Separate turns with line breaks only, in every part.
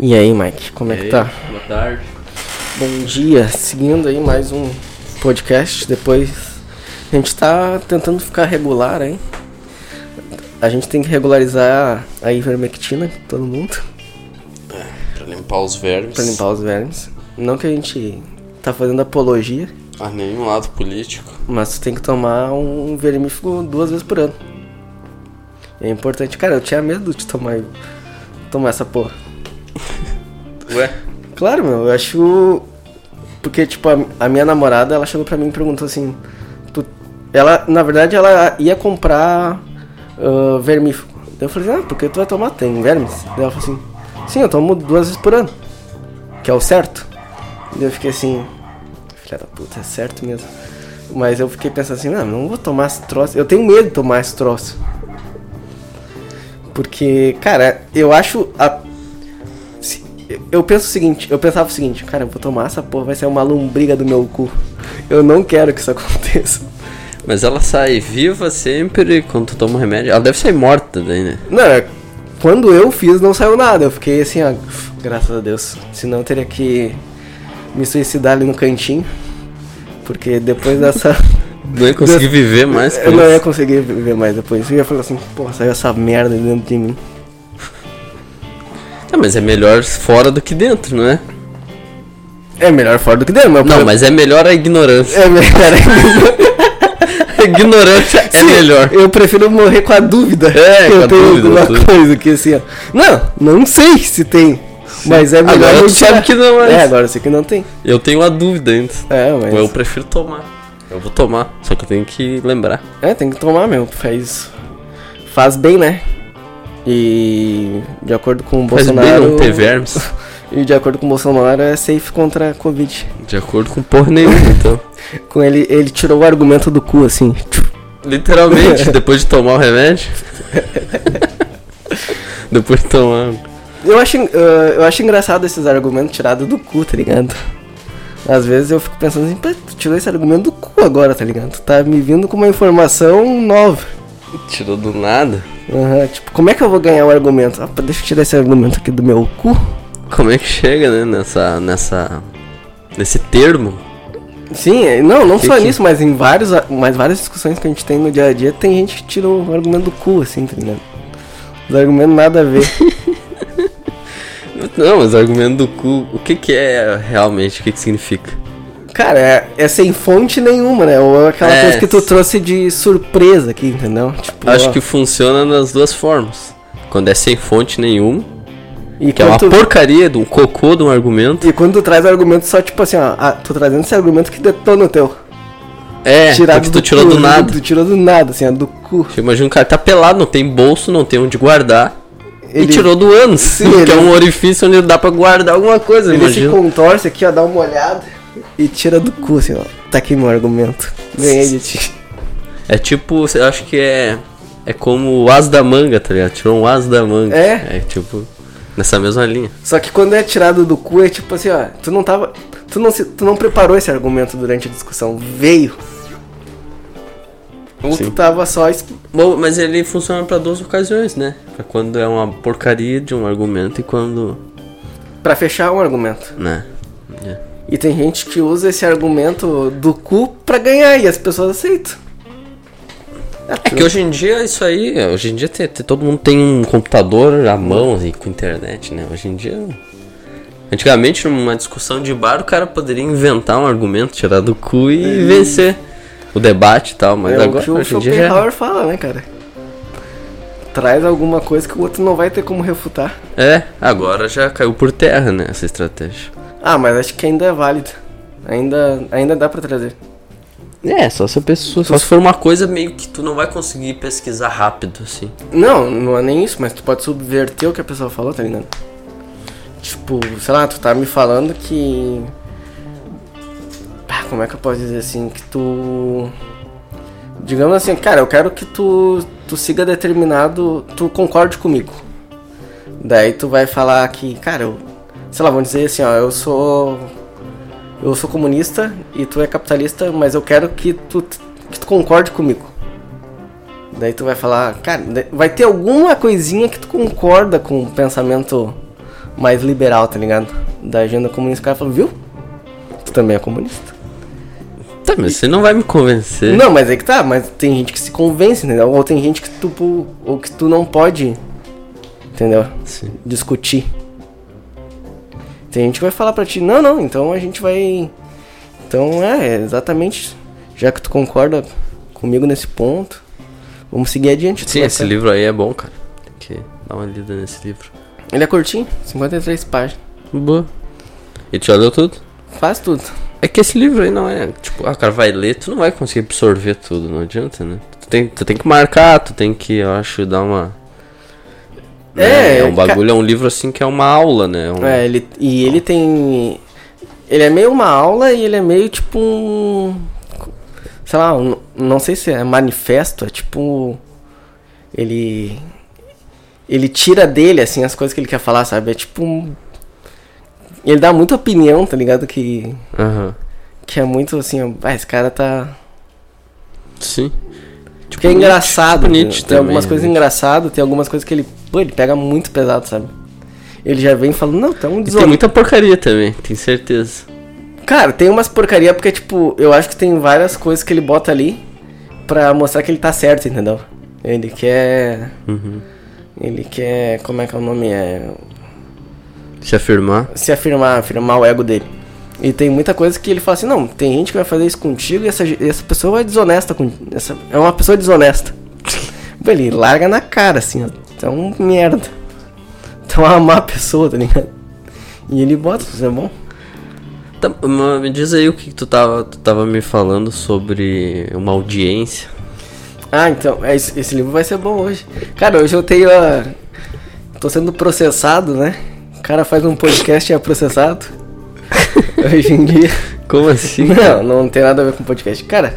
E aí, Mike, como é que
aí,
tá?
Boa tarde.
Bom dia, seguindo aí mais um podcast. Depois a gente tá tentando ficar regular, hein? A gente tem que regularizar a ivermectina, todo mundo,
Pra limpar os vermes.
pra limpar os vermes. Não que a gente tá fazendo apologia,
A nenhum lado político.
mas tu tem que tomar um vermífugo duas vezes por ano. É importante. Cara, eu tinha medo de tomar, tomar essa porra.
Ué?
Claro, meu, eu acho. Porque, tipo, a, a minha namorada, ela chegou pra mim e perguntou assim. tu- Ela, na verdade, ela ia comprar ah, vermífugo. Eu falei, ah, porque tu vai tomar? Tem vermes? Daí ela falou assim, sim, eu tomo duas vezes por ano. Que é o certo. Daí eu fiquei assim, filha da puta, é certo mesmo. Mas eu fiquei pensando assim, não, não vou tomar esse troço. Eu tenho medo de tomar esse troço. Porque, cara, eu acho a Eu penso o seguinte, eu pensava o seguinte, cara, eu vou tomar essa porra, vai ser uma lombriga do meu cu. Eu não quero que isso aconteça.
Mas ela sai viva sempre quando tu toma remédio. Ela deve sair morta daí, né?
Não, é- quando eu fiz não saiu nada, eu fiquei assim, ó, graças a Deus. Senão eu teria que me suicidar ali no cantinho. Porque depois dessa.
Não ia conseguir viver mais
eu não ia
isso.
conseguir viver mais depois. Eu ia falar assim, porra, saiu essa merda dentro de mim.
Ah, mas é melhor fora do que dentro, não é?
É melhor fora do que dentro, mas
Não, mas é melhor a ignorância.
É melhor.
A ignorância é
Sim,
melhor.
Eu prefiro morrer com a dúvida.
É,
que
com
eu
a
tenho
dúvida,
alguma
tudo.
coisa que assim, ó. Não, não sei se tem. Mas é melhor
Agora tu sabe que não é.
É, agora eu sei que não tem.
Eu tenho a dúvida ainda.
É, mas.
Eu prefiro tomar. Eu vou tomar, só que eu tenho que lembrar.
É, tem que tomar, meu. Faz. Faz bem, né? E. De acordo com o
Faz
Bolsonaro.
bem não ter vermes.
E de acordo com o Bolsonaro é safe contra a Covid.
De acordo com porra nenhuma, então.
Com ele, ele tirou o argumento do cu, assim.
Literalmente, depois de tomar o remédio. depois de tomar.
Eu acho, ah, eu acho engraçado esses argumentos tirados do cu, tá ligado? Às vezes eu fico pensando assim, pô, tu tirou esse argumento do cu agora, tá ligado? Tu tá me vindo com uma informação nova.
Tirou do nada.
Aham, tipo, como é que eu vou ganhar o argumento? Ah, deixa eu tirar esse argumento aqui do meu cu.
Como é que chega, né? Nessa. nessa. nesse termo.
Sim, é- não, não
Que
só
que-
nisso, mas em vários, mas várias discussões que a gente tem no dia a dia, tem gente que tira o argumento do cu, assim, tá ligado? Os argumentos nada a ver.
Não, mas o argumento do cu, o que que é realmente? O que que significa?
Cara, é, é sem fonte nenhuma, né? Ou é aquela
É.
coisa que tu trouxe de surpresa aqui, entendeu? Tipo,
Acho
ó,
que funciona nas duas formas. Quando é sem fonte nenhuma,
e
que é uma
tu-
porcaria de um cocô de um argumento.
E quando tu traz argumento só tipo assim, ó, ah, tô trazendo esse argumento que detona o teu.
É, porque tu tirou
cu,
do nada.
Tu tirou do nada, assim, ó, do cu.
Você imagina um cara tá pelado, não tem bolso, não tem onde guardar. E
Ele-
tirou do ânus,
Sim,
que é
ele-
um orifício onde dá pra guardar alguma coisa,
Ele se
imagina.
contorce aqui, ó, dá uma olhada e tira do cu, assim, ó. Tá aqui meu argumento. Ganhei de ti.
É tipo, eu acho que é. É como o as da manga, tá ligado? Tirou um as da manga.
É?
É tipo. Nessa mesma linha.
Só que quando é tirado do cu, é tipo assim, ó, tu não tava. Tu não, se, tu não preparou esse argumento durante a discussão. Veio. Ou tu
Sim.
tava só. exp-
Bom, mas ele funciona pra duas ocasiões, né? Pra quando é uma porcaria de um argumento e quando.
Pra fechar um argumento.
né? É.
E tem gente que usa esse argumento do cu pra ganhar e as pessoas aceitam.
É que hoje em dia isso aí, hoje em dia te- te- todo mundo tem um computador à mão e com internet, né? Hoje em dia. Antigamente, numa discussão de bar, o cara poderia inventar um argumento, tirar do cu e vencer o debate e tal, mas
é o
agora
que o
hoje em dia já.
Schopenhauer fala, né, cara? Traz alguma coisa que o outro não vai ter como refutar.
É, agora já caiu por terra, né, essa estratégia.
Ah, mas acho que ainda é válido. Ainda, ainda dá pra trazer.
É, só se a pessoa. Só se for uma coisa meio que tu não vai conseguir pesquisar rápido, assim.
Não, não é nem isso, mas tu pode subverter o que a pessoa falou, tá ligado? Tipo, sei lá, tu tá me falando que. Ah, como é que eu posso dizer assim? Que tu. Digamos assim, cara, eu quero que tu, tu siga determinado. Tu concorde comigo. Daí tu vai falar que, cara, eu. Sei lá, vamos dizer assim, ó, eu sou. Eu sou comunista e tu é capitalista, mas eu quero que tu, que tu concorde comigo. Daí tu vai falar, cara, vai ter alguma coisinha que tu concorda com o pensamento mais liberal, tá ligado? Da agenda comunista, o cara falou, viu? Tu também é comunista.
Tá, mas você não vai me convencer.
Não, mas é que tá, mas tem gente que se convence, entendeu? Ou tem gente que tu, ou que tu não pode, entendeu?
Sim.
Discutir. Tem gente que vai falar pra ti, não, não, então a gente vai. Então é, exatamente. Já que tu concorda comigo nesse ponto, vamos seguir adiante.
Sim, esse
ficar-
livro aí é bom, cara. Tem que dar uma lida nesse livro.
Ele é curtinho, 53 páginas.
Boa. E tu já leu tudo?
Faz tudo.
É que esse livro aí não é, tipo, ah, cara, vai ler, tu não vai conseguir absorver tudo, não adianta, né? Tu tem, tu tem que marcar, tu tem que, eu acho, dar uma. Né,
É,
é um bagulho, é um livro assim que é uma aula, né? É um-
É, ele, e ele tem. Ele é meio uma aula e ele é meio tipo um. Sei lá, um- não sei se é manifesto, é tipo. Ele. Ele tira dele, assim, as coisas que ele quer falar, sabe? É tipo um. Ele dá muita opinião, tá ligado? Que.
Aham.
Que é muito assim, ah, esse cara tá.
Sim.
Tipo, é engraçado.
tipo
né?
Nietzsche
tem
também,
algumas coisas
né?
engraçadas, tem algumas coisas que ele. Pô, ele pega muito pesado, sabe? Ele já vem falando, não, tá um
tem muita porcaria também, tenho certeza.
Cara, tem umas porcaria porque, tipo, eu acho que tem várias coisas que ele bota ali pra mostrar que ele tá certo, entendeu? Ele quer.
Uhum.
Ele quer. Como é que é o nome? É.
Se afirmar.
Se afirmar, afirmar o ego dele. E tem muita coisa que ele fala assim: não, tem gente que vai fazer isso contigo e essa, essa pessoa é desonesta. Com, essa, é uma pessoa desonesta. Ele larga na cara, assim, ó. Então, merda. Então, é uma má pessoa, tá ligado? E ele bota, isso é bom.
Tá, me diz aí o que que tu tava, tu tava me falando sobre uma audiência.
Ah, então, é, esse, esse livro vai ser bom hoje. Cara, hoje eu tenho a. Tô sendo processado, né? O cara faz um podcast e é processado. Hoje em dia.
Como assim?
Não, não tem nada a ver com podcast. Cara,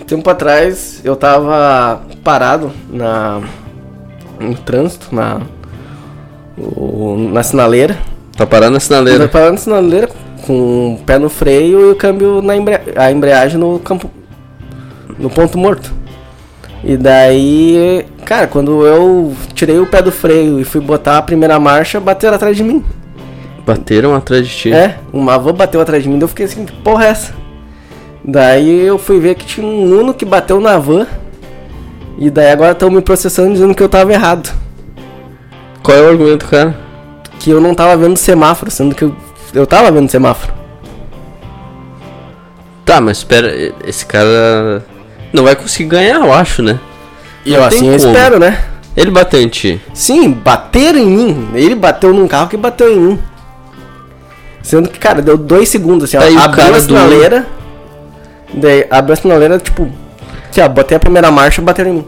um tempo atrás eu tava parado na. no trânsito, na. o- na sinaleira.
Tá parando na sinaleira.
tava parado na sinaleira com o pé no freio e o câmbio na embrea a embreagem no campo. no ponto morto. E daí, cara, quando eu tirei o pé do freio e fui botar a primeira marcha, bateram atrás de mim.
Bateram atrás de ti.
É, uma van bateu atrás de mim, eu fiquei assim, que porra é essa? Daí eu fui ver que tinha um Uno que bateu na van. E daí agora estão me processando dizendo que eu tava errado.
Qual é o argumento, cara?
Que eu não tava vendo semáforo, sendo que eu, eu tava vendo semáforo.
Tá, mas espera, esse cara não vai conseguir ganhar, eu acho, né?
E eu assim eu espero, né?
Ele bateu em ti.
Sim, bateram em mim. Ele bateu num carro que bateu em mim. Sendo que, cara, deu dois segundos, assim.
Aí
abriu a
do-
sinaleira. Daí abriu a sinaleira, tipo. Assim, ó, botei a primeira marcha e bateram em mim.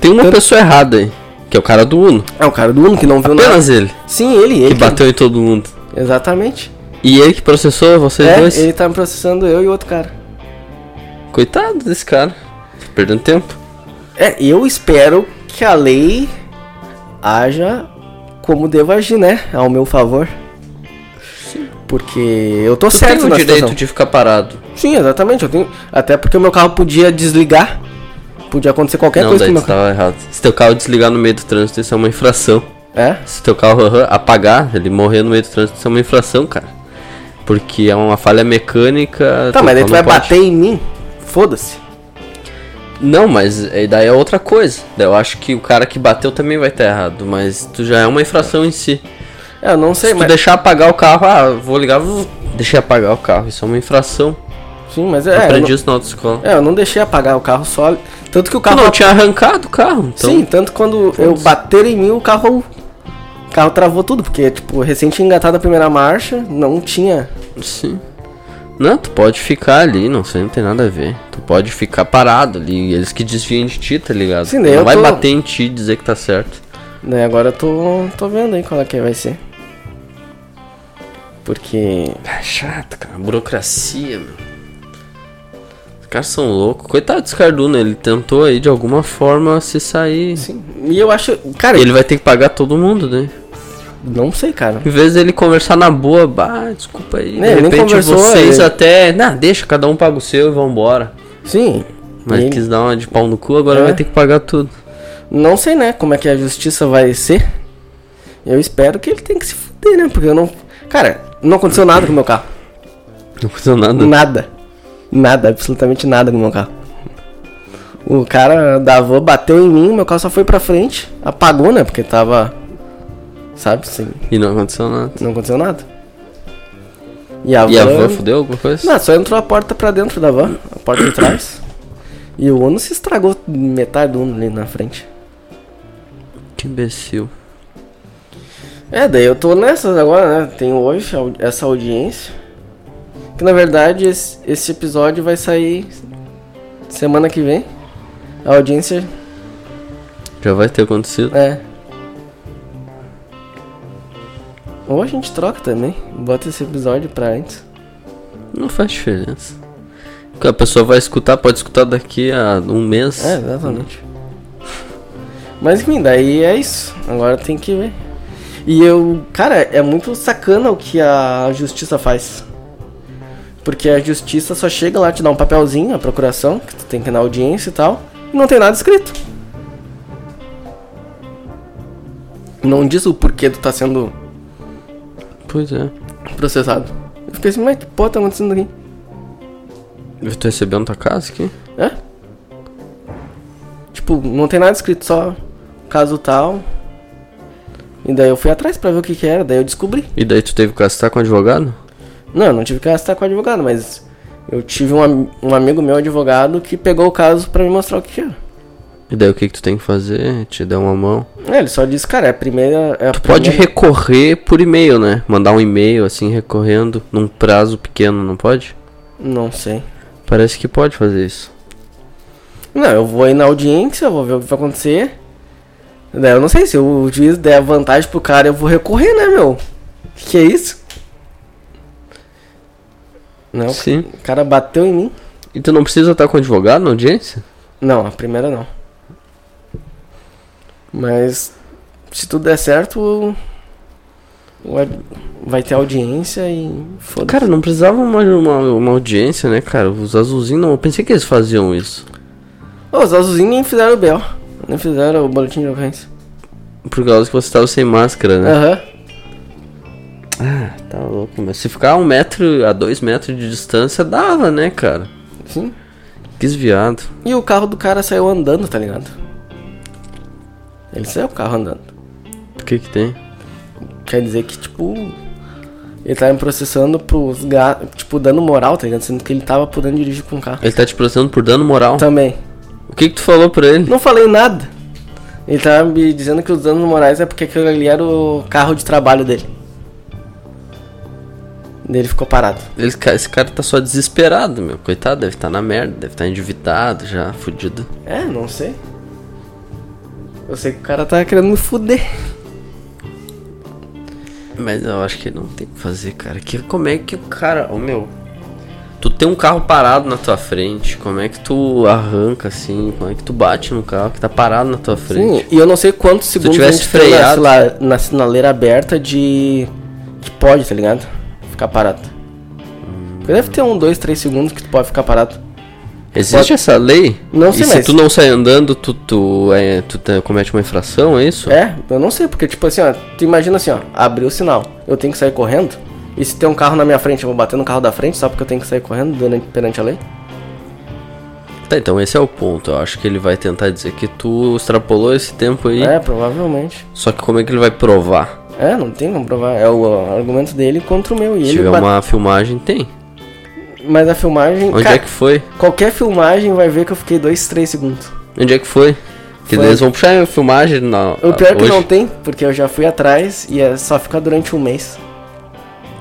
Tem uma
Tanto-
pessoa errada aí, que é o cara do Uno.
É o cara do Uno que não viu nada.
Apenas ele,
Sim, ele, ele.
que bateu em todo mundo.
Exatamente.
E ele que processou vocês
É,
dois.
ele tá me processando eu e o outro cara.
Coitado desse cara. Tá Perdendo tempo.
É, eu espero que a lei haja como devo agir, né? Ao meu favor. Porque eu tô
Tu
certo
tem o direito
situação.
de ficar parado.
Sim, exatamente. Eu tenho... Até porque o meu carro podia desligar. Podia acontecer qualquer
não,
coisa
daí
com meu carro.
tava errado. Se teu carro desligar no meio do trânsito, isso é uma infração.
É?
Se teu carro apagar, ele morrer no meio do trânsito, isso é uma infração, cara. Porque é uma falha mecânica.
Tá, mas daí tu vai
pode.
bater em mim. Foda-se.
Não, mas é- daí é outra coisa. Eu acho que o cara que bateu também vai estar errado, mas tu já é uma infração em si.
É, eu não sei,
Se tu
mas.
deixar apagar o carro, ah, vou ligar, vou... deixei apagar o carro. Isso é uma infração.
Sim, mas é. Eu
aprendi isso na autoescola.
É, eu não deixei apagar o carro só. Tanto que o
Tu
carro.
não tinha arrancado o carro, então.
Sim, tanto quando eu bater em mim, o carro. O carro travou tudo, porque, tipo, recente engatado a primeira marcha, não tinha.
Sim. Não, tu pode ficar ali, não sei, não tem nada a ver. Tu pode ficar parado ali, eles que desviem de ti, tá ligado?
Sim, daí
não
eu
vai
tô-
bater em ti e dizer que tá certo.
Daí agora eu tô, tô vendo aí qual é que vai ser. Porque.
É chato, cara. Burocracia, meu. Os caras são loucos. Coitado desse Carduna, ele tentou aí de alguma forma se sair.
Sim. E eu acho. Cara,
ele vai ter que pagar todo mundo, né?
não sei, cara.
Em vez dele conversar na boa, bah, desculpa aí.
É,
de repente vocês
ele-
até. Não, deixa, cada um paga o seu e vambora.
Sim.
Mas
ele-
quis dar uma de pau no cu, agora
É.
vai ter que pagar tudo.
Não sei, né, como é que a justiça vai ser. Eu espero que ele tenha que se fuder, né? Porque eu não. Cara, não aconteceu nada com o meu carro.
Não aconteceu nada.
Nada. Nada, absolutamente nada com o meu carro. O cara da van bateu em mim, meu carro só foi pra frente, apagou, né? Porque tava. Sabe, assim.
E não aconteceu nada.
Não aconteceu nada. E a
E a
van.
van fudeu alguma coisa?
Não, só entrou a porta pra dentro da van, a porta de trás. E o Uno se estragou metade do Uno ali na frente.
Que imbecil.
É, daí eu tô nessas agora, né? Tenho hoje essa audiência. Que na verdade esse, esse episódio vai sair semana que vem. A audiência
Já vai ter acontecido.
é. Ou a gente troca também. Bota esse episódio pra antes.
Não faz diferença. A pessoa vai escutar, pode escutar daqui a um mês.
É, exatamente. Mas enfim, daí é isso. Agora tem que ver. E eu, cara, é muito sacana o que a justiça faz. Porque a justiça só chega lá, te dá um papelzinho, a procuração, que tu tem que ir na audiência e tal, e não tem nada escrito. Não diz o porquê tu tá sendo
Pois é.
processado. Eu fiquei assim, mas que porra tá acontecendo aqui?
Eu tô recebendo tua casa aqui?
É? Tipo, não tem nada escrito, só caso tal. E daí eu fui atrás pra ver o que que era, daí eu descobri.
E daí tu teve que gastar com advogado?
Não, eu não tive que gastar com advogado, mas eu tive um, um amigo meu advogado que pegou o caso pra me mostrar o que que era.
E daí o que que tu tem que fazer? Te deu uma mão.
É, ele só disse, cara, é a primeira. É a
Tu pode
primeira-
recorrer por e-mail, né? Mandar um e-mail assim recorrendo num prazo pequeno, não pode?
Não sei.
Parece que pode fazer isso.
Não, eu vou ir na audiência, vou ver o que vai acontecer. Daí eu não sei se o juiz der vantagem pro cara, eu vou recorrer, né, meu? Que que é isso? Não,
Sim.
o cara bateu em mim.
E tu não precisa estar com advogado na audiência?
Não, a primeira não. Mas se tudo der certo, vai ter audiência e foda
Cara, não precisava uma, uma, uma audiência, né, cara? Os azulzinhos não. Eu pensei que eles faziam isso.
Os azulzinhos nem fizeram o BO. Nem fizeram o boletim de ocorrência.
Por causa que você tava sem máscara, né?
Aham.
Ah, tá louco, mas se ficar a um metro, a dois metros de distância, dava, né, cara?
Sim.
Que desviado.
E o carro do cara saiu andando, tá ligado? Ele saiu o carro andando.
O que que tem?
Quer dizer que, tipo. Ele tá me processando pros ga... Tipo, dando moral, tá ligado? Sendo que ele tava podendo dirigir com o carro.
Ele tá te processando por dano moral.
Também.
O que que tu falou pra ele?
Não falei nada. Ele tava me dizendo que os danos morais é porque aquele ali era o carro de trabalho dele. Ele ficou parado.
Ele- esse cara tá só desesperado, meu. Coitado, deve estar na merda, deve estar endividado já, fudido.
É, não sei. Eu sei que o cara tá querendo me fuder.
Mas eu acho que não tem o que fazer, cara. Que, como é que o cara. Ô meu. Tu tem um carro parado na tua frente. Como é que tu arranca assim? Como é que tu bate no carro que tá parado na tua frente?
Sim, e eu não sei quantos segundos
tivesse
tem na,
freado-
sila- na sinaleira aberta de. que pode, tá ligado? Ficar parado. Porque deve ter um, dois, três segundos que tu pode ficar parado.
Existe
Pode-
essa lei?
Não
e
sei,
se
mas-
tu não sai andando, tu, tu, é, tu te- comete uma infração, é isso?
É, eu não sei, porque tipo assim, ó, tu imagina assim, ó, abriu o sinal, eu tenho que sair correndo, e se tem um carro na minha frente, eu vou bater no carro da frente só porque eu tenho que sair correndo durante, perante a lei?
Tá, então esse é o ponto. Eu acho que ele vai tentar dizer que tu extrapolou esse tempo aí.
É, provavelmente.
Só que como é que ele vai provar?
É, não tem como provar. É o, argumento dele contra o meu. E
Se
ele
tiver
bate-
uma filmagem, tem.
Mas a filmagem.
Onde
cara,
é que foi?
Qualquer filmagem vai ver que eu fiquei 2, 3 segundos.
Onde é que foi? Que
Foi.
eles vão puxar a filmagem na.
O pior é que
hoje.
não tem, porque eu já fui atrás e é só ficar durante um mês.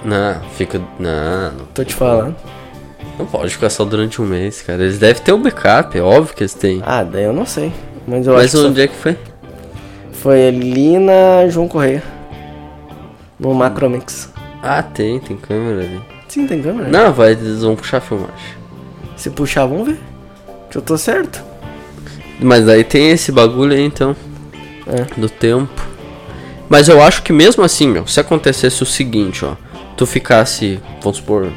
Não, fica. Não, não,
Tô te falando.
não pode ficar só durante um mês, cara. Eles devem ter o backup, é óbvio que eles têm.
Ah, daí eu não sei. Mas eu
Mas
acho que
onde é que foi?
só- foi ali na João Correia. No Macromix.
Ah, tem, tem câmera ali.
Sim, tem câmera.
Não, vai, eles vão puxar a filmagem.
Se puxar, vamos ver. Que eu tô certo.
Mas aí tem esse bagulho aí então.
É.
Do tempo. Mas eu acho que mesmo assim, meu, se acontecesse o seguinte, ó. Tu ficasse, vamos supor,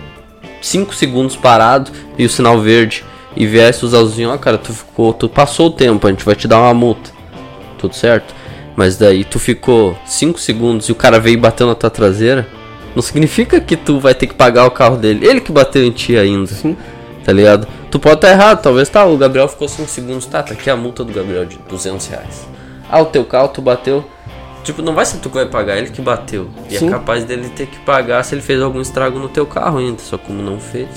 5 segundos parado e o sinal verde. E viesse os azulzinhos, ó, cara, tu ficou. Tu passou o tempo, a gente vai te dar uma multa. Tudo certo? Mas daí tu ficou 5 segundos e o cara veio bateu na tua traseira, não significa que tu vai ter que pagar o carro dele. Ele que bateu em ti ainda.
Sim.
Tá ligado? Tu pode estar tá errado, talvez tá, o Gabriel ficou 5 segundos, tá, tá aqui a multa do Gabriel de 200 reais. Ah, o teu carro tu bateu. Tipo, não vai ser tu que vai pagar, ele que bateu. E é
Sim.
é capaz dele ter que pagar se ele fez algum estrago no teu carro ainda, só como não fez.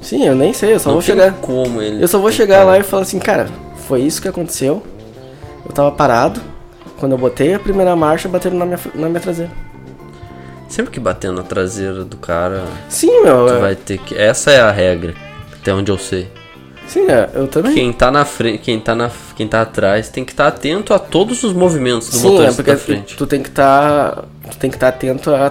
Sim, eu nem sei, eu só
não
vou chegar.
como ele.
Eu só vou chegar lá e falar assim, cara, foi isso que aconteceu. Eu tava parado. Quando eu botei a primeira marcha, bateram na minha, na minha traseira.
Sempre que bater na traseira do cara,
Sim, meu.
tu
é-
vai ter que. Essa é a regra, até onde eu sei.
Sim, é, eu também.
Quem tá na frente, quem tá na, quem tá atrás tem que estar atento a todos os movimentos do
Sim, é
motorista
porque
da frente.
tu tem que estar. tu tem que estar atento a.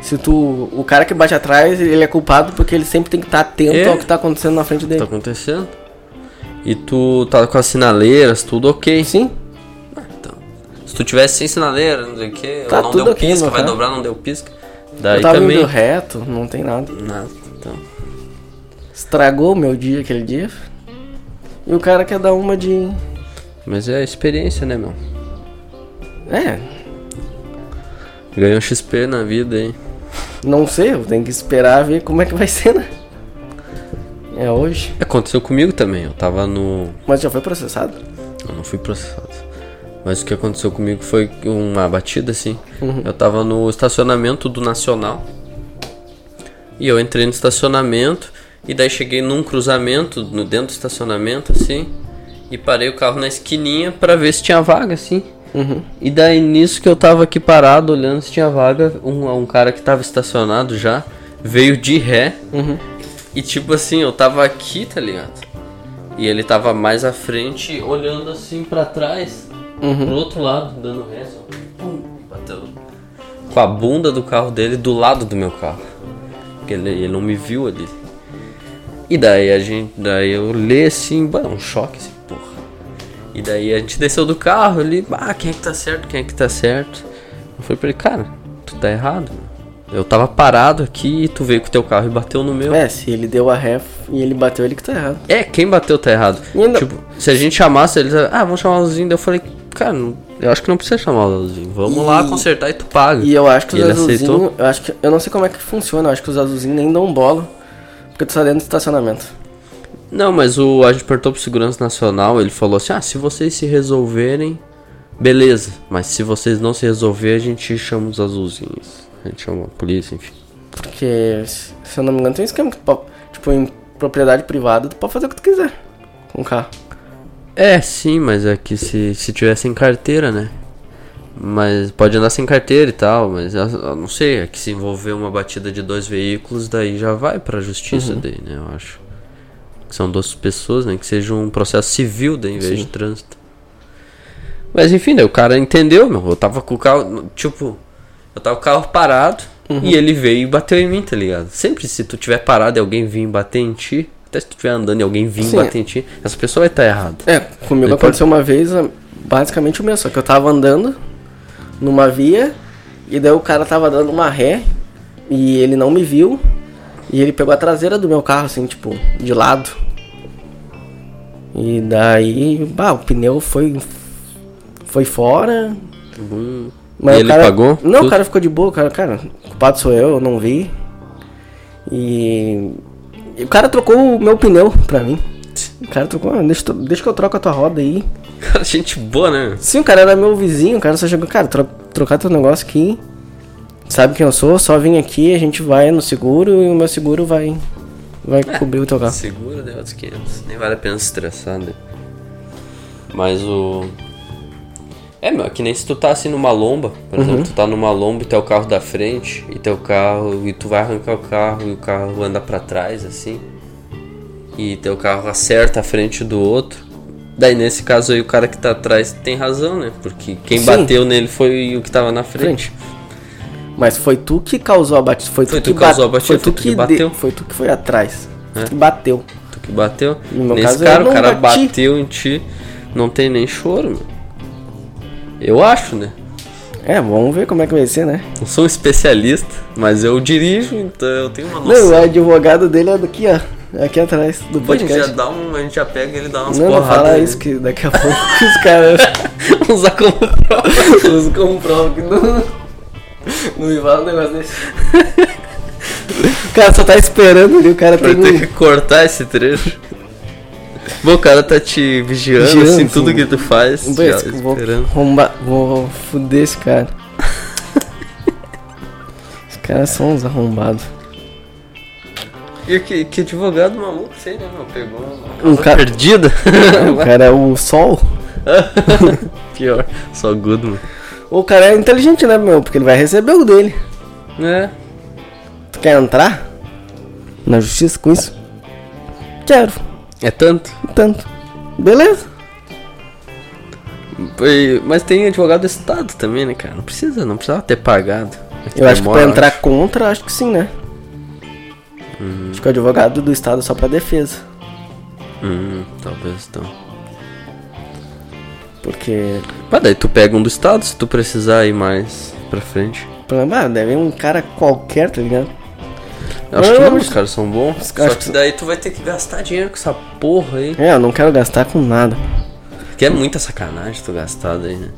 Se tu. O cara que bate atrás, ele é culpado porque ele sempre tem que estar atento
É.
ao que tá acontecendo na frente
tá
dele.
acontecendo. E tu tá com as sinaleiras, tudo ok.
Sim,
Então, se tu tivesse sem sinaleira, não sei o que,
Tá
ou não
tudo
deu
ok,
pisca, vai
cara.
dobrar, não deu pisca. Daí
eu tava
também.
reto, não tem nada.
Nada, então.
Estragou o meu dia aquele dia. E o cara quer dar uma de.
Mas é a experiência, né, meu?
É,
Ganhou XP na vida aí.
não sei, eu tenho que esperar ver como é que vai ser, né? É hoje.
Aconteceu comigo também. Eu tava no.
Mas já foi processado?
Eu não fui processado. Mas o que aconteceu comigo foi uma batida assim. Eu tava no estacionamento do Nacional. E eu entrei no estacionamento. E daí cheguei num cruzamento no dentro do estacionamento assim. E parei o carro na esquininha pra ver se tinha vaga assim.
Uhum.
E daí nisso que eu tava aqui parado olhando se tinha vaga, um, um cara que tava estacionado já veio de ré.
Uhum.
E tipo assim, eu tava aqui, tá ligado? E ele tava mais à frente, olhando assim pra trás,
Uhum.
pro outro lado, dando ré, só. Pum, bateu com a bunda do carro dele do lado do meu carro. Porque ele, ele não me viu ali. E daí a gente. Daí eu olhei assim, bah, um choque assim, porra. E daí a gente desceu do carro ali, ah, quem é que tá certo, quem é que tá certo? Eu falei pra ele, cara, tu tá errado. Eu tava parado aqui e tu veio com o teu carro e bateu no meu.
É, se ele deu a ré e ele bateu, ele que tá errado.
É, quem bateu tá errado.
Ainda-
Tipo, se a gente chamasse eles, ah, vamos chamar o Luzinho. Daí eu falei, cara, eu acho que não precisa chamar o Luzinho. Vamos
E-
lá consertar e tu paga.
E eu acho que os azulzinhos. Eu acho que. Eu não sei como é que funciona, eu acho que os azulzinhos nem dão bola. Porque tu tá dentro do estacionamento.
Não, mas o a gente perguntou pro Segurança Nacional, ele falou assim: ah, se vocês se resolverem, beleza. Mas se vocês não se resolver, a gente chama os azulzinhos. A gente chama a polícia, enfim.
Porque, se eu não me engano, tem um esquema que tu pode. Tipo, em propriedade privada, tu pode fazer o que tu quiser com o carro.
É, sim, mas é que se, se tiver sem carteira, né? Mas pode andar sem carteira e tal, mas eu, não sei, é que se envolver uma batida de dois veículos, daí já vai pra justiça daí, né? Eu acho. Que são duas pessoas, né? Que seja um processo civil daí, em vez
Sim.
de trânsito. Mas enfim, daí o cara entendeu, meu. Eu tava com o carro, tipo, eu tava com o carro parado e ele veio e bateu em mim, tá ligado? Sempre se tu tiver parado e alguém vir bater em ti, até se tu estiver andando e alguém vir
Sim.
bater em ti, essa pessoa vai estar errada.
É, comigo
Ele
aconteceu uma vez basicamente o mesmo, só que eu tava andando numa via e daí o cara tava dando uma ré e ele não me viu e ele pegou a traseira do meu carro, assim, tipo, de lado. E daí, bah, o pneu foi foi fora.
Hum.
Mas
E ele
cara-
pagou
Não,
tudo?
o cara ficou de boa, cara, cara, o culpado sou eu, eu não vi. E, e o cara trocou o meu pneu pra mim. O cara trocou, "Ah, deixa, deixa que eu troco a tua roda aí.
Cara, gente boa, né?
Sim, o cara era meu vizinho, o cara só chegou, cara, tro trocar teu negócio aqui. Sabe quem eu sou? Só vim aqui, a gente vai no seguro e o meu seguro vai vai cobrir o teu carro.
Segura, né? Outros 500. Nem vale a pena se estressar, né? Mas o. É, meu, é que nem se tu tá assim numa lomba, por exemplo, tu tá numa lomba e teu carro da frente, e teu carro, e tu vai arrancar o carro e o carro anda pra trás, assim, e teu carro acerta a frente do outro. Daí nesse caso aí o cara que tá atrás tem razão, né? Porque quem
Sim.
bateu nele foi o que tava na frente.
Mas foi tu que causou a batida, foi,
Foi
tu
tu
que
causou a batida,
foi tu
que
que
bateu.
de- foi tu que foi atrás.
É.
Tu que bateu.
Tu que bateu. Nesse
caso,
cara, o cara
bati.
bateu em ti, não tem nem choro, meu. Eu acho, né?
É, vamos ver como é que vai ser, né?
Não sou um especialista, mas eu dirijo, então eu tenho uma
Não, o
noção.
advogado dele é daqui, ó. Aqui atrás do
Pô, a gente já
podcast.
dá um, a gente já pega ele dá umas
Não, não
porradas.
fala
nele.
isso que daqui a pouco os caras.
Usar como prova.
Usa como prova que não. Não me fala um negócio desse. O cara só tá esperando ali, o cara tem
ter
um.
que cortar esse trecho. Bom, o cara tá te vigiando,
Vigiando,
assim, tudo que tu faz.
Pô,
já
vou, arromba- vou fuder esse cara. Os caras são uns arrombados.
E que, que advogado maluco, sei, né, meu? Pegou uma
Um
casa
ca-
perdida.
o cara é o sol.
Pior, só Goodman.
O cara é inteligente, né, meu? Porque ele vai receber o dele.
É.
Tu quer entrar na justiça com isso? Quero.
É tanto.
Tanto. Beleza.
E- Mas tem advogado do Estado também, né, cara? Não precisa, não precisava ter pagado.
Eu acho que
Demora,
pra entrar
acho.
contra, acho que sim, né? Acho que o advogado do Estado é só pra defesa.
Hum, talvez então.
Porque,
Mas daí tu pega um do Estado se tu precisar ir mais pra frente.
ah, deve um cara qualquer, tá ligado?
Eu acho
Não,
que não,
mas-
os caras são bons. Só que
que-
daí tu vai ter que gastar dinheiro com essa porra aí.
É, eu não quero gastar com nada.
Que é muita sacanagem tu gastar daí, né?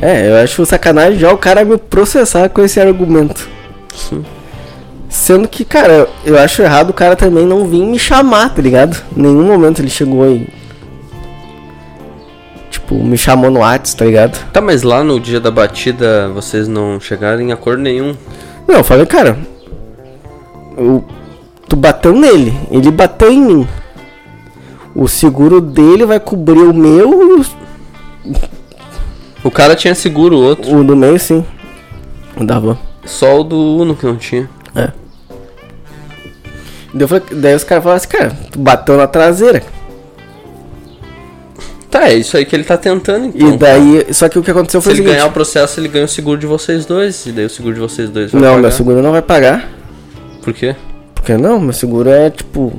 É, eu acho sacanagem já o cara me processar com esse argumento.
Sim.
Sendo que, cara, eu acho errado o cara também não vir me chamar, tá ligado? Em nenhum momento ele chegou e. Tipo, me chamou no WhatsApp, tá ligado?
Tá, mas lá no dia da batida vocês não chegaram em acordo nenhum.
Não, eu falei, cara. Eu, tu bateu nele, ele bateu em mim. O seguro dele vai cobrir o meu e os-
O cara tinha seguro, o outro.
o do meio, sim. O da van.
Só o do Uno que não tinha.
Daí, falei- daí os caras falaram assim, cara, tu bateu na traseira.
Tá, é isso aí que ele tá tentando então.
e daí, só que o que aconteceu
Se
foi o
ele
seguinte.
ganhar o processo, ele ganha o seguro de vocês dois. E daí o seguro de vocês dois vai
Não,
pagar.
meu seguro não vai pagar.
Por quê?
Porque não, meu seguro é tipo.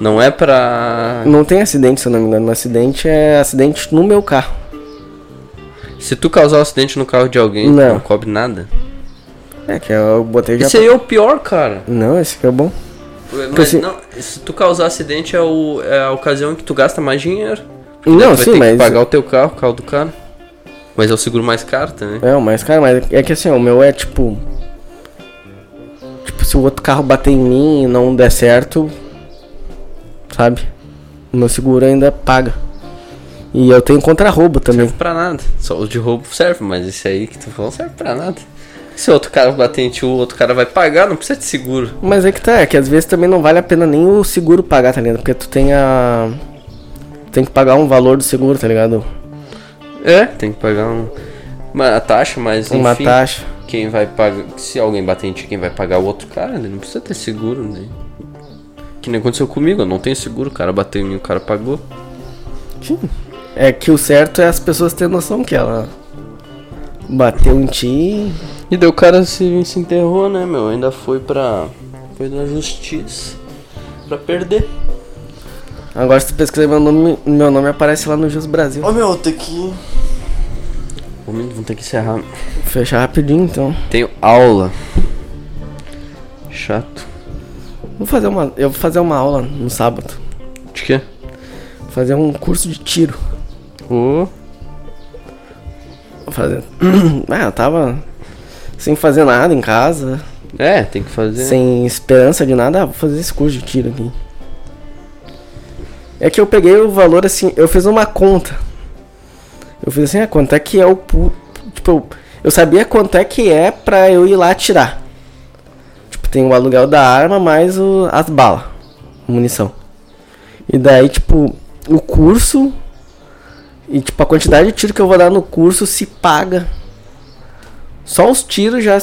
Não é pra.
Não tem acidente, se eu não me engano. Acidente é acidente no meu carro.
Se tu causar um acidente no carro de alguém,
Não.
não, cobre nada.
É que eu botei já.
Esse aí é o pior, cara.
Não, esse aqui é bom.
Mas
assim-
não, se tu causar acidente é, o, é a ocasião que tu gasta mais dinheiro.
Não,
tu vai
sim,
ter
mas.
que pagar o teu carro, o carro do cara. Mas é o seguro mais caro também.
É, o mais caro, mas é que assim, o meu é tipo. Tipo, se o outro carro bater em mim e não der certo. Sabe? O meu seguro ainda paga. E eu tenho contra-roubo também.
Serve pra nada. Só o de roubo serve, mas esse aí que tu falou serve pra nada. Se outro cara bater em ti, o outro cara vai pagar, não precisa de seguro.
Mas é que tá, é que às vezes também não vale a pena nem o seguro pagar, tá ligado? Porque tu tem a. Tem que pagar um valor do seguro, tá ligado?
É, tem que pagar um, uma taxa, mas
Uma
enfim,
taxa.
quem vai pagar, se alguém bater em ti, quem vai pagar o outro cara, ele não precisa ter seguro, né? Que nem aconteceu comigo, eu não tenho seguro, o cara bateu em mim, o cara pagou.
Sim. É que o certo é as pessoas terem noção que ela bateu em ti.
E daí o cara se, se enterrou, né, meu? Ainda foi pra. Foi na justiça. Pra perder.
Agora se tu pesquisar meu nome, meu nome aparece lá no Jus Brasil.
Ô meu, tem que. Vamos, ter que encerrar.
Vou fechar rapidinho então.
Tenho aula. Chato.
Vou fazer uma. Eu vou fazer uma aula no sábado.
De quê?
Vou fazer um curso de tiro.
Ô.
Vou fazer. ah, eu tava sem fazer nada em casa.
É, tem que fazer.
sem esperança de nada, ah, vou fazer esse curso de tiro aqui. É que eu peguei o valor assim, eu fiz uma conta. Eu fiz assim, ah, quanto é que é o. Tipo, eu, eu sabia quanto é que é pra eu ir lá atirar. Tipo, tem o aluguel da arma mais o, as balas, munição. E daí, tipo, o curso. E tipo, a quantidade de tiro que eu vou dar no curso se paga. Só os tiros já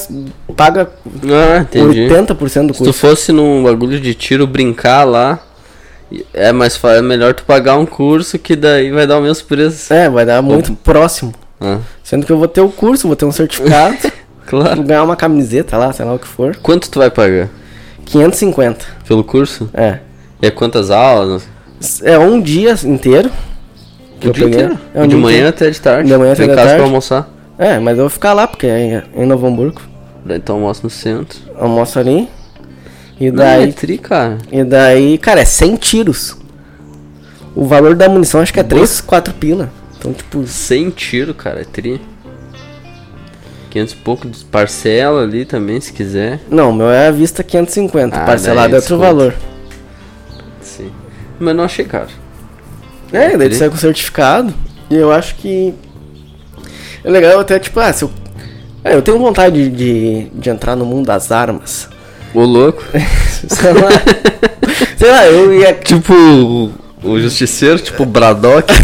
paga
Ah, entendi.
80% do
Se tu fosse num bagulho de tiro brincar lá, é mais é melhor tu pagar um curso que daí vai dar o mesmo preço.
É, vai dar muito próximo.
Ah,
Sendo que eu vou ter o curso, vou ter um certificado, vou
claro.
ganhar uma camiseta lá, sei lá o que for.
Quanto tu vai pagar
550.
pelo curso?
É.
E é quantas aulas?
É um dia inteiro. Que
O
eu
dia
peguei.
inteiro?
É um
de manhã
inteiro.
até de tarde.
De manhã até
casa
tarde.
pra almoçar.
É, mas eu vou ficar lá, porque é em Novo Hamburgo.
Daí tu almoça no centro.
Almoço ali. E
Não, é
daí.
tri, cara.
E daí, cara, é 100 tiros. O valor da munição acho que é 3, 4 pila. Então, tipo.
Sem tiro, cara, é tri. 500 e pouco de parcela ali também, se quiser.
Não, meu é a vista 550.
Ah,
parcelado
daí
é outro
desconto.
valor.
Sim. Mas não achei caro.
É, daí tu sai com certificado. E eu acho que. É legal até, tipo, ah, se eu. É, eu tenho vontade de, de, entrar no mundo das armas.
Ô louco.
sei lá. sei lá, eu ia.
tipo o, o justiceiro, tipo o Braddock.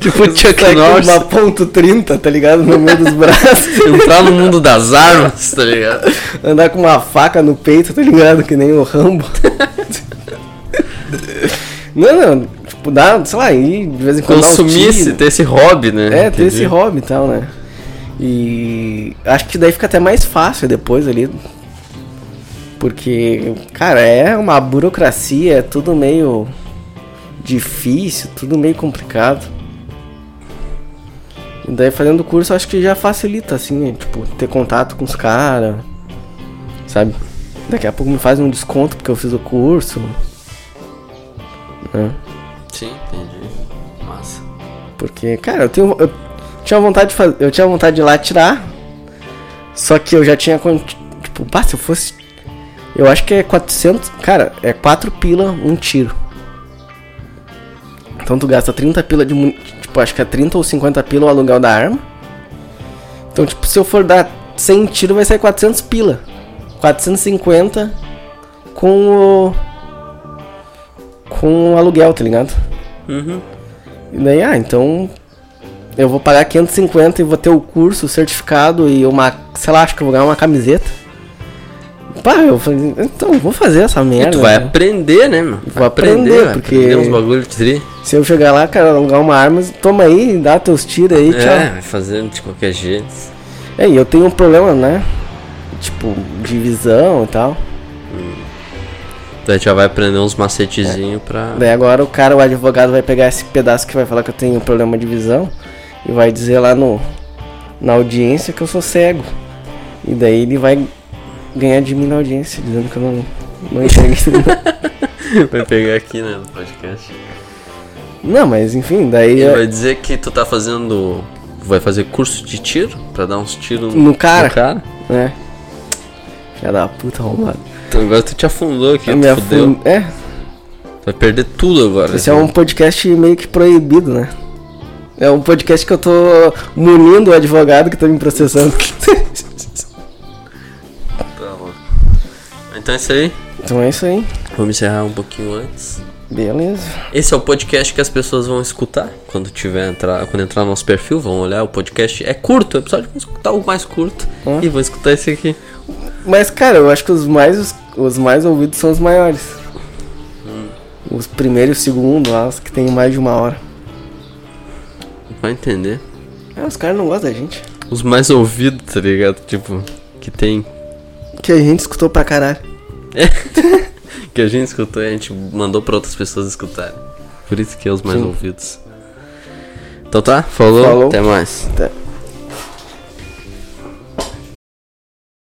tipo o Chuck
com
Norris.
uma ponto 30, tá ligado? No meio dos braços.
Entrar no mundo das armas, tá ligado?
Andar com uma faca no peito, tá ligado? Que nem o Rambo. Não, não, tipo, dá, sei lá, ir de vez em quando. um
Consumisse,
tiro.
ter esse hobby, né?
É, ter esse
Entendi.
hobby e tal, né? E acho que daí fica até mais fácil depois ali. Porque, cara, é uma burocracia, é tudo meio difícil, tudo meio complicado. E daí fazendo o curso acho que já facilita, assim, tipo, ter contato com os caras, sabe? Daqui a pouco me faz um desconto porque eu fiz o curso. Né?
Sim, entendi. Massa.
Porque, cara, eu tenho. Eu tinha vontade de fazer. Eu tinha vontade de ir lá tirar. Só que eu já tinha. Tipo, pá, se eu fosse. Eu acho que é 400. Cara, é 4 pila um tiro. Então tu gasta 30 pila de. Tipo, acho que é 30 ou 50 pila o aluguel da arma. Então, tipo, se eu for dar 100 tiros, vai sair 400 pila. 450 com o. Com aluguel, tá ligado?
Uhum.
E daí, ah, então eu vou pagar 550 e vou ter o curso, o certificado e uma, sei lá, acho que eu vou ganhar uma camiseta. Pá, eu falei, então vou fazer essa
E
merda.
tu vai
né?
aprender, né, mano?
Vou aprender,
vai
porque-
aprender uns bagulho de tri.
Se eu chegar lá, cara, alugar uma arma, toma aí, dá teus tiros aí,
É,
tchau.
vai fazendo de qualquer jeito.
É, e eu tenho um problema, né? Tipo, de visão e tal.
Daí já vai aprender uns macetezinhos pra.
Daí agora o cara, o advogado, vai pegar esse pedaço que vai falar que eu tenho um problema de visão e vai dizer lá no na audiência que eu sou cego. E daí ele vai ganhar de mim na audiência, dizendo que eu não, não enxergo isso.
Vai pegar aqui, né, no podcast.
não, mas enfim, daí
Ele
eu-
vai dizer que tu tá fazendo. Vai fazer curso de tiro? Pra dar uns tiros
No cara.
No cara?
né? Filha da puta arrombado.
Então agora tu te afundou aqui, tu fudeu.
afun- É,
Vai perder tudo agora.
esse é um podcast meio que proibido, né? É um podcast que eu tô munindo o advogado que tá me processando.
Tá bom. Então é isso aí.
então é isso aí.
Vamos encerrar um pouquinho antes.
Beleza.
Esse é o podcast que as pessoas vão escutar quando tiver entrar, quando entrar no nosso perfil, vão olhar o podcast. É curto, o episódio vão escutar o mais curto e vão escutar esse aqui.
Mas, cara, eu acho que os mais, os mais ouvidos são os maiores. Os primeiros e o segundo, lá, os que tem mais de uma hora.
Vai entender.
É, os caras não gostam da gente.
Os mais ouvidos, tá ligado? Tipo, que tem.
Que a gente escutou pra caralho.
Que a gente escutou e a gente mandou pra outras pessoas escutarem. Por isso que é os mais
Sim.
ouvidos. Então tá, falou,
Falou.
até mais.
Até.